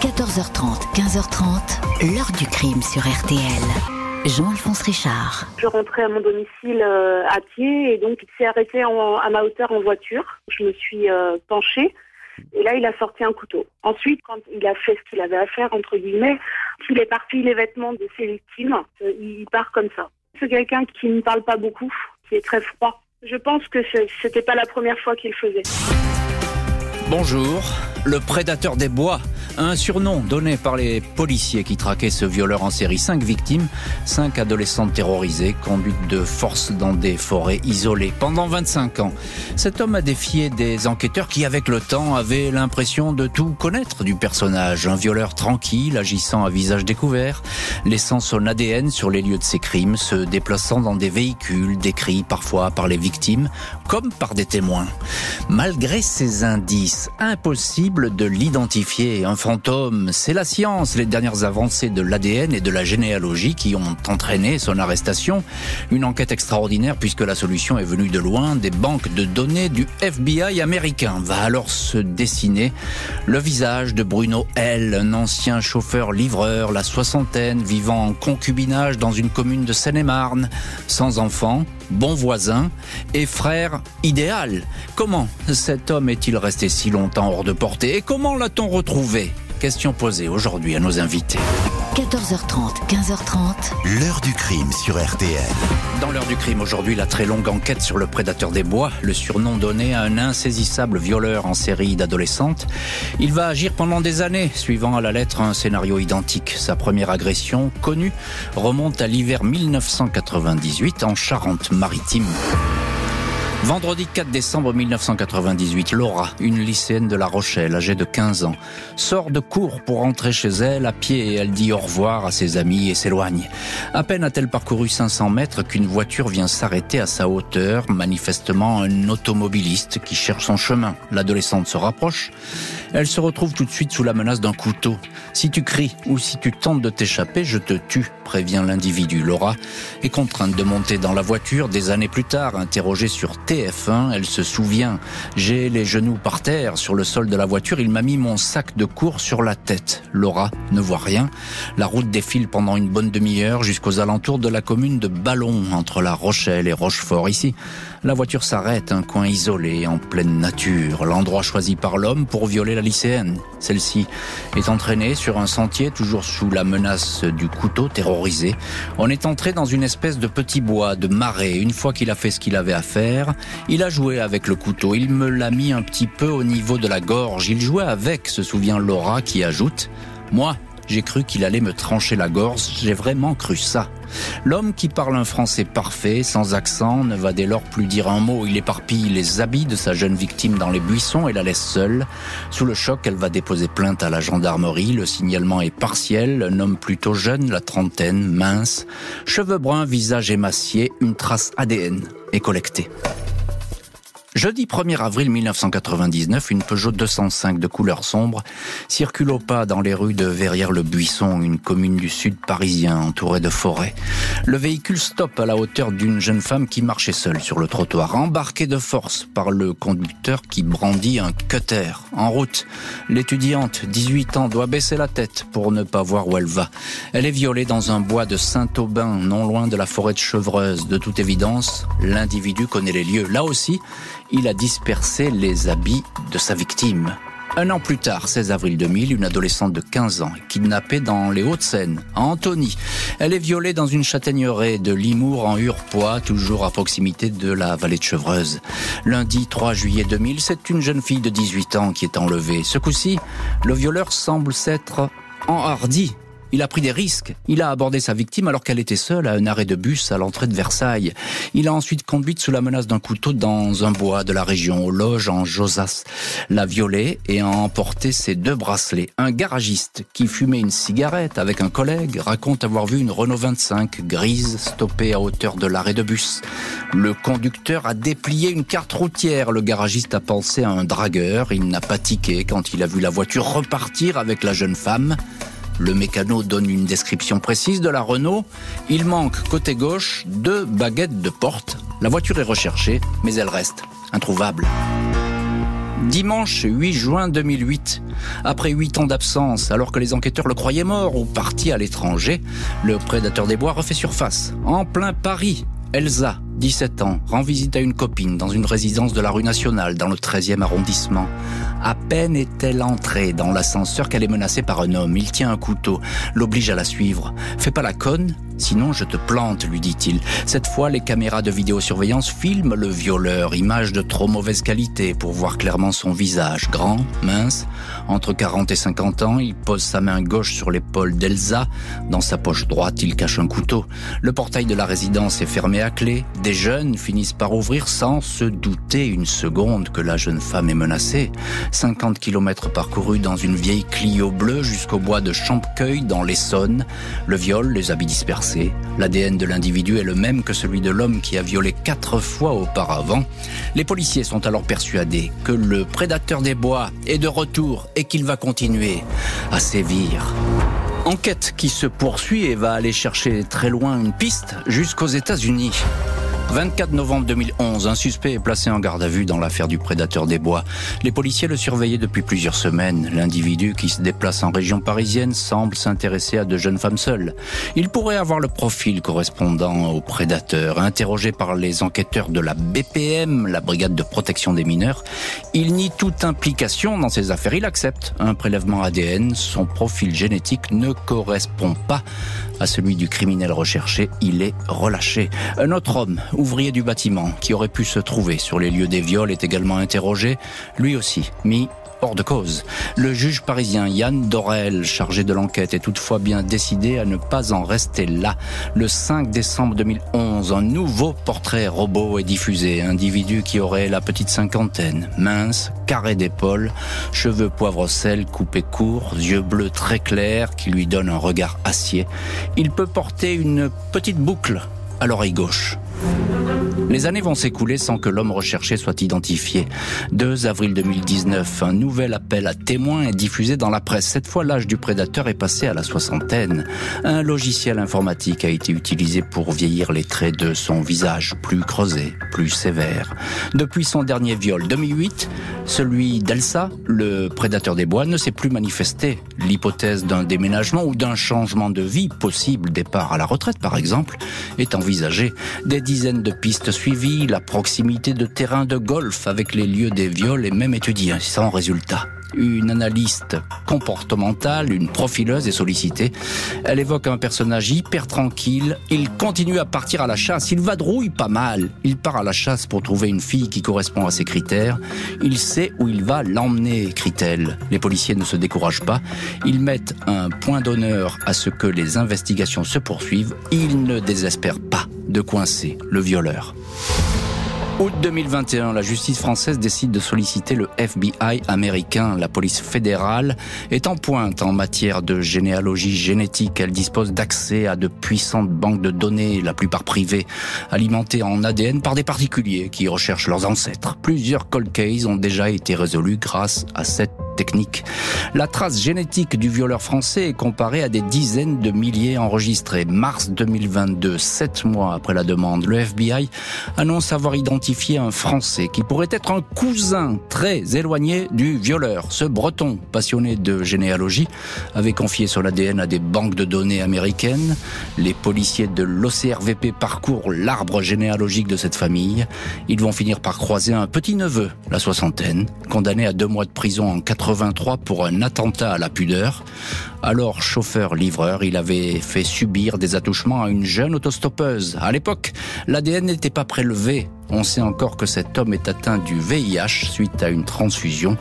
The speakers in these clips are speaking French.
14h30, 15h30, l'heure du crime sur RTL. Jean-Alphonse Richard. Je rentrais à mon domicile euh, à pied et donc il s'est arrêté en- à ma hauteur en voiture. Je me suis euh, penchée et là il a sorti un couteau. Ensuite, quand il a fait ce qu'il avait à faire, entre guillemets, il éparpille les vêtements de ses victimes. Euh, il part comme ça. C'est quelqu'un qui ne parle pas beaucoup, qui est très froid. Je pense que ce- c'était pas la première fois qu'il le faisait. Bonjour, le prédateur des bois, un surnom donné par les policiers qui traquaient ce violeur en série. Cinq victimes, cinq adolescentes terrorisées, conduites de force dans des forêts isolées pendant 25 ans. Cet homme a défié des enquêteurs qui, avec le temps, avaient l'impression de tout connaître du personnage. Un violeur tranquille, agissant à visage découvert, laissant son ADN sur les lieux de ses crimes, se déplaçant dans des véhicules décrits parfois par les victimes comme par des témoins. Malgré ces indices, impossible de l'identifier. C'est la science, les dernières avancées de l'ADN et de la généalogie qui ont entraîné son arrestation. Une enquête extraordinaire puisque la solution est venue de loin, des banques de données du FBI américain. Va alors se dessiner le visage de Bruno L., un ancien chauffeur-livreur, la soixantaine, vivant en concubinage dans une commune de Seine-et-Marne, sans enfant, bon voisin et frère idéal. Comment cet homme est-il resté si longtemps hors de portée et comment l'a-t-on retrouvé? Question posée aujourd'hui à nos invités. 14h30, 15h30, L'heure du crime sur RTL. Dans l'heure du crime aujourd'hui, la très longue enquête sur le prédateur des bois, le surnom donné à un insaisissable violeur en série d'adolescentes. Il va agir pendant des années, suivant à la lettre un scénario identique. Sa première agression, connue, remonte à l'hiver 1998 en Charente-Maritime. Vendredi 4 décembre 1998, Laura, une lycéenne de La Rochelle, âgée de 15 ans, sort de cours pour rentrer chez elle à pied et elle dit au revoir à ses amis et s'éloigne. À peine a-t-elle parcouru 500 mètres qu'une voiture vient s'arrêter à sa hauteur, manifestement un automobiliste qui cherche son chemin. L'adolescente se rapproche. Elle se retrouve tout de suite sous la menace d'un couteau. Si tu cries ou si tu tentes de t'échapper, je te tue, prévient l'individu. Laura est contrainte de monter dans la voiture des années plus tard, interrogée sur TF1, elle se souvient. J'ai les genoux par terre sur le sol de la voiture, il m'a mis mon sac de cours sur la tête. Laura ne voit rien. La route défile pendant une bonne demi-heure jusqu'aux alentours de la commune de Ballon, entre La Rochelle et Rochefort. Ici, la voiture s'arrête, un coin isolé, en pleine nature, l'endroit choisi par l'homme pour violer la lycéenne. Celle-ci est entraînée sur un sentier, toujours sous la menace du couteau terrorisé. On est entré dans une espèce de petit bois, de marais. Une fois qu'il a fait ce qu'il avait à faire, il a joué avec le couteau. Il me l'a mis un petit peu au niveau de la gorge. Il jouait avec, se souvient Laura, qui ajoute, moi, j'ai cru qu'il allait me trancher la gorge, j'ai vraiment cru ça. L'homme qui parle un français parfait, sans accent, ne va dès lors plus dire un mot. Il éparpille les habits de sa jeune victime dans les buissons et la laisse seule. Sous le choc, elle va déposer plainte à la gendarmerie. Le signalement est partiel. Un homme plutôt jeune, la trentaine, mince, cheveux bruns, visage émacié, une trace ADN est collectée. Jeudi 1er avril 1999, une Peugeot 205 de couleur sombre circule au pas dans les rues de Verrières-le-Buisson, une commune du sud parisien entourée de forêts. Le véhicule stoppe à la hauteur d'une jeune femme qui marchait seule sur le trottoir, embarquée de force par le conducteur qui brandit un cutter. En route, l'étudiante, 18 ans, doit baisser la tête pour ne pas voir où elle va. Elle est violée dans un bois de Saint-Aubin, non loin de la forêt de Chevreuse. De toute évidence, l'individu connaît les lieux. Là aussi, il a dispersé les habits de sa victime. Un an plus tard, 16 avril 2000, une adolescente de 15 ans est kidnappée dans les Hauts-de-Seine, à Antony. Elle est violée dans une châtaigneraie de Limour en Hurepoix, toujours à proximité de la vallée de Chevreuse. Lundi 3 juillet 2000, c'est une jeune fille de 18 ans qui est enlevée. Ce coup-ci, le violeur semble s'être enhardi. Il a pris des risques. Il a abordé sa victime alors qu'elle était seule à un arrêt de bus à l'entrée de Versailles. Il a ensuite conduite sous la menace d'un couteau dans un bois de la région, aux loges en Josas. L'a violée et a emporté ses deux bracelets. Un garagiste qui fumait une cigarette avec un collègue raconte avoir vu une Renault 25 grise stoppée à hauteur de l'arrêt de bus. Le conducteur a déplié une carte routière. Le garagiste a pensé à un dragueur. Il n'a pas tiqué quand il a vu la voiture repartir avec la jeune femme. Le mécano donne une description précise de la Renault. Il manque côté gauche deux baguettes de porte. La voiture est recherchée, mais elle reste introuvable. Dimanche 8 juin 2008, après huit ans d'absence, alors que les enquêteurs le croyaient mort ou parti à l'étranger, le prédateur des bois refait surface, en plein Paris. Elsa, 17 ans, rend visite à une copine dans une résidence de la rue Nationale, dans le 13e arrondissement. À peine est-elle entrée dans l'ascenseur qu'elle est menacée par un homme. Il tient un couteau, l'oblige à la suivre. Fais pas la conne, sinon je te plante, lui dit-il. Cette fois, les caméras de vidéosurveillance filment le violeur, image de trop mauvaise qualité pour voir clairement son visage. Grand, mince, entre 40 et 50 ans, il pose sa main gauche sur l'épaule d'Elsa. Dans sa poche droite, il cache un couteau. Le portail de la résidence est fermé à clé. Des jeunes finissent par ouvrir sans se douter une seconde que la jeune femme est menacée. 50 km parcourus dans une vieille Clio bleue jusqu'au bois de Champcueil dans l'Essonne. Le viol, les habits dispersés. L'ADN de l'individu est le même que celui de l'homme qui a violé quatre fois auparavant. Les policiers sont alors persuadés que le prédateur des bois est de retour et qu'il va continuer à sévir. Enquête qui se poursuit et va aller chercher très loin une piste jusqu'aux États-Unis. 24 novembre 2011, un suspect est placé en garde à vue dans l'affaire du prédateur des bois. Les policiers le surveillaient depuis plusieurs semaines. L'individu qui se déplace en région parisienne semble s'intéresser à de jeunes femmes seules. Il pourrait avoir le profil correspondant au prédateur. Interrogé par les enquêteurs de la BPM, la brigade de protection des mineurs, il nie toute implication dans ces affaires. Il accepte un prélèvement ADN. Son profil génétique ne correspond pas à celui du criminel recherché. Il est relâché. Un autre homme ouvrier du bâtiment, qui aurait pu se trouver sur les lieux des viols, est également interrogé, lui aussi mis hors de cause. Le juge parisien Yann Dorel, chargé de l'enquête, est toutefois bien décidé à ne pas en rester là. Le 5 décembre 2011, un nouveau portrait robot est diffusé. Individu qui aurait la petite cinquantaine, mince, carré d'épaule, cheveux poivre sel coupés courts, yeux bleus très clairs qui lui donnent un regard acier. Il peut porter une petite boucle à l'oreille gauche. Les années vont s'écouler sans que l'homme recherché soit identifié. 2 avril 2019, un nouvel appel à témoins est diffusé dans la presse. Cette fois, l'âge du prédateur est passé à la soixantaine. Un logiciel informatique a été utilisé pour vieillir les traits de son visage, plus creusé, plus sévère. Depuis son dernier viol 2008, celui d'Elsa, le prédateur des bois, ne s'est plus manifesté. L'hypothèse d'un déménagement ou d'un changement de vie, possible départ à la retraite par exemple, est envisagée. Des dizaines de pistes suivies, la proximité de terrains de golf avec les lieux des viols est même étudiée, sans résultat une analyste comportementale, une profileuse est sollicitée. Elle évoque un personnage hyper tranquille. Il continue à partir à la chasse. Il vadrouille pas mal. Il part à la chasse pour trouver une fille qui correspond à ses critères. Il sait où il va l'emmener, écrit-elle. Les policiers ne se découragent pas. Ils mettent un point d'honneur à ce que les investigations se poursuivent. Ils ne désespèrent pas de coincer le violeur. Août 2021, la justice française décide de solliciter le FBI américain. La police fédérale est en pointe en matière de généalogie génétique. Elle dispose d'accès à de puissantes banques de données, la plupart privées, alimentées en ADN par des particuliers qui recherchent leurs ancêtres. Plusieurs cold cases ont déjà été résolus grâce à cette La trace génétique du violeur français est comparée à des dizaines de milliers enregistrés. Mars 2022, sept mois après la demande, le FBI annonce avoir identifié un Français qui pourrait être un cousin très éloigné du violeur. Ce breton, passionné de généalogie, avait confié son ADN à des banques de données américaines. Les policiers de l'OCRVP parcourent l'arbre généalogique de cette famille. Ils vont finir par croiser un petit neveu, la soixantaine, condamné à deux mois de prison en 80 83 pour un attentat à la pudeur. Alors chauffeur-livreur, il avait fait subir des attouchements à une jeune autostoppeuse. À l'époque, l'ADN n'était pas prélevé. On sait encore que cet homme est atteint du VIH suite à une transfusion.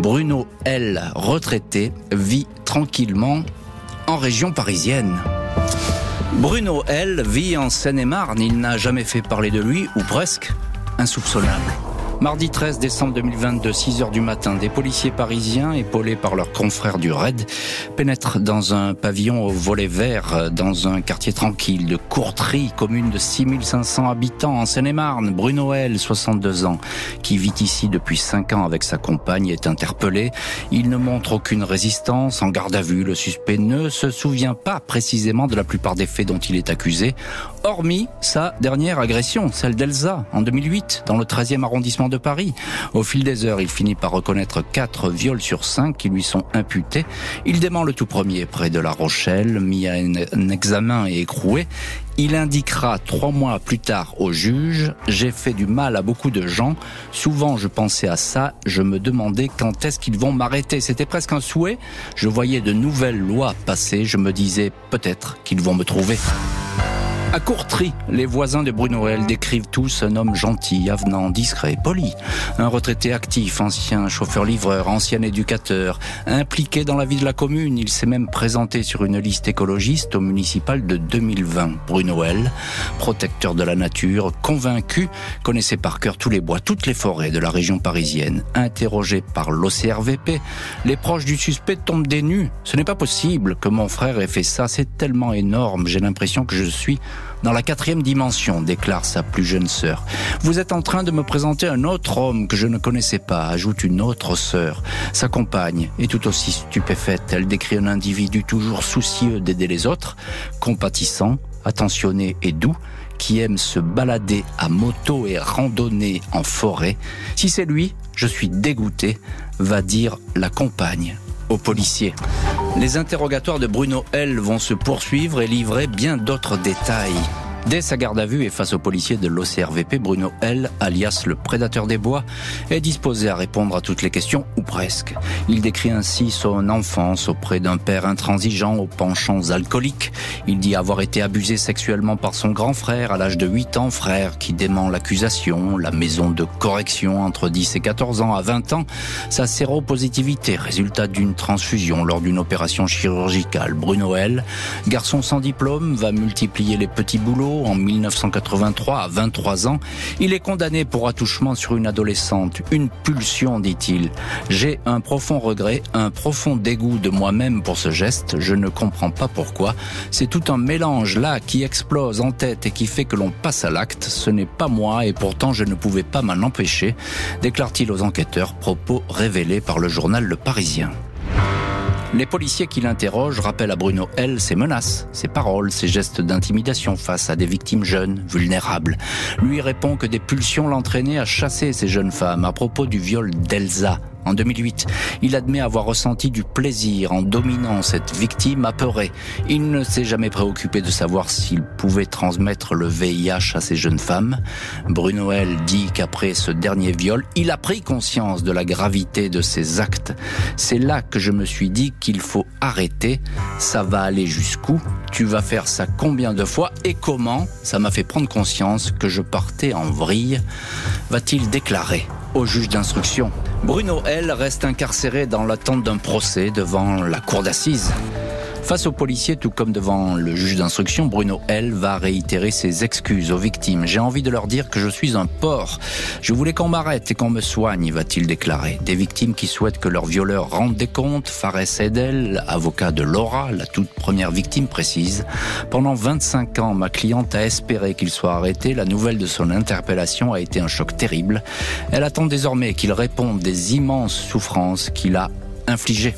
Bruno L, retraité, vit tranquillement en région parisienne. Bruno L vit en Seine-et-Marne. Il n'a jamais fait parler de lui, ou presque, insoupçonnable. Mardi 13 décembre 2022, 6 heures du matin, des policiers parisiens, épaulés par leurs confrères du RAID, pénètrent dans un pavillon au volet vert, dans un quartier tranquille de Courtry, commune de 6500 habitants en Seine-et-Marne. Bruno L, 62 ans, qui vit ici depuis 5 ans avec sa compagne, est interpellé. Il ne montre aucune résistance. En garde à vue, le suspect ne se souvient pas précisément de la plupart des faits dont il est accusé, hormis sa dernière agression, celle d'Elsa, en 2008, dans le 13e arrondissement de Paris. Au fil des heures, il finit par reconnaître quatre viols sur cinq qui lui sont imputés. Il dément le tout premier près de La Rochelle, mis à un examen et écroué. Il indiquera trois mois plus tard au juge, j'ai fait du mal à beaucoup de gens. Souvent, je pensais à ça. Je me demandais quand est-ce qu'ils vont m'arrêter. C'était presque un souhait. Je voyais de nouvelles lois passer. Je me disais peut-être qu'ils vont me trouver. À Courtry, les voisins de Bruno L décrivent tous un homme gentil, avenant, discret, poli. Un retraité actif, ancien chauffeur-livreur, ancien éducateur, impliqué dans la vie de la commune. Il s'est même présenté sur une liste écologiste au municipal de 2020. Bruno L, protecteur de la nature, convaincu, connaissait par cœur tous les bois, toutes les forêts de la région parisienne. Interrogé par l'OCRVP, les proches du suspect tombent des nues. Ce n'est pas possible que mon frère ait fait ça, c'est tellement énorme. J'ai l'impression que je suis dans la quatrième dimension, déclare sa plus jeune sœur. Vous êtes en train de me présenter un autre homme que je ne connaissais pas, ajoute une autre sœur. Sa compagne est tout aussi stupéfaite. Elle décrit un individu toujours soucieux d'aider les autres, compatissant, attentionné et doux, qui aime se balader à moto et randonner en forêt. Si c'est lui, je suis dégoûté, va dire la compagne policiers. Les interrogatoires de Bruno L vont se poursuivre et livrer bien d'autres détails. Dès sa garde à vue et face aux policiers de l'OCRVP, Bruno L, alias le prédateur des bois, est disposé à répondre à toutes les questions, ou presque. Il décrit ainsi son enfance auprès d'un père intransigeant aux penchants alcooliques. Il dit avoir été abusé sexuellement par son grand frère à l'âge de 8 ans, frère qui dément l'accusation, la maison de correction entre 10 et 14 ans à 20 ans, sa séropositivité, résultat d'une transfusion lors d'une opération chirurgicale. Bruno L, garçon sans diplôme, va multiplier les petits boulots en 1983 à 23 ans. Il est condamné pour attouchement sur une adolescente. Une pulsion, dit-il. J'ai un profond regret, un profond dégoût de moi-même pour ce geste. Je ne comprends pas pourquoi. C'est tout un mélange là qui explose en tête et qui fait que l'on passe à l'acte. Ce n'est pas moi et pourtant je ne pouvais pas m'en empêcher, déclare-t-il aux enquêteurs, propos révélés par le journal Le Parisien. Les policiers qui l'interrogent rappellent à Bruno L ses menaces, ses paroles, ses gestes d'intimidation face à des victimes jeunes, vulnérables. Lui répond que des pulsions l'entraînaient à chasser ces jeunes femmes à propos du viol d'Elsa, en 2008, il admet avoir ressenti du plaisir en dominant cette victime apeurée. Il ne s'est jamais préoccupé de savoir s'il pouvait transmettre le VIH à ces jeunes femmes. Bruno L dit qu'après ce dernier viol, il a pris conscience de la gravité de ses actes. C'est là que je me suis dit qu'il faut arrêter. Ça va aller jusqu'où? Tu vas faire ça combien de fois et comment? Ça m'a fait prendre conscience que je partais en vrille. Va-t-il déclarer? Au juge d'instruction. Bruno L reste incarcéré dans l'attente d'un procès devant la cour d'assises. Face aux policiers, tout comme devant le juge d'instruction, Bruno L va réitérer ses excuses aux victimes. J'ai envie de leur dire que je suis un porc. Je voulais qu'on m'arrête et qu'on me soigne, va-t-il déclarer. Des victimes qui souhaitent que leur violeur rende des comptes. Fares Edel, avocat de Laura, la toute première victime, précise. Pendant 25 ans, ma cliente a espéré qu'il soit arrêté. La nouvelle de son interpellation a été un choc terrible. Elle attend désormais qu'il réponde des immenses souffrances qu'il a infligées.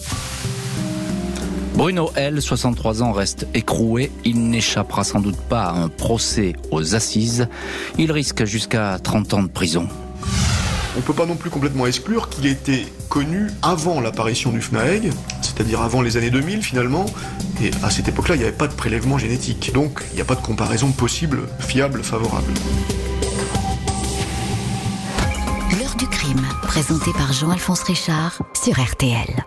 Bruno L, 63 ans, reste écroué. Il n'échappera sans doute pas à un procès aux assises. Il risque jusqu'à 30 ans de prison. On ne peut pas non plus complètement exclure qu'il était connu avant l'apparition du FNAEG, c'est-à-dire avant les années 2000 finalement, et à cette époque-là, il n'y avait pas de prélèvement génétique. Donc, il n'y a pas de comparaison possible, fiable, favorable. L'heure du crime, présenté par Jean-Alphonse Richard sur RTL.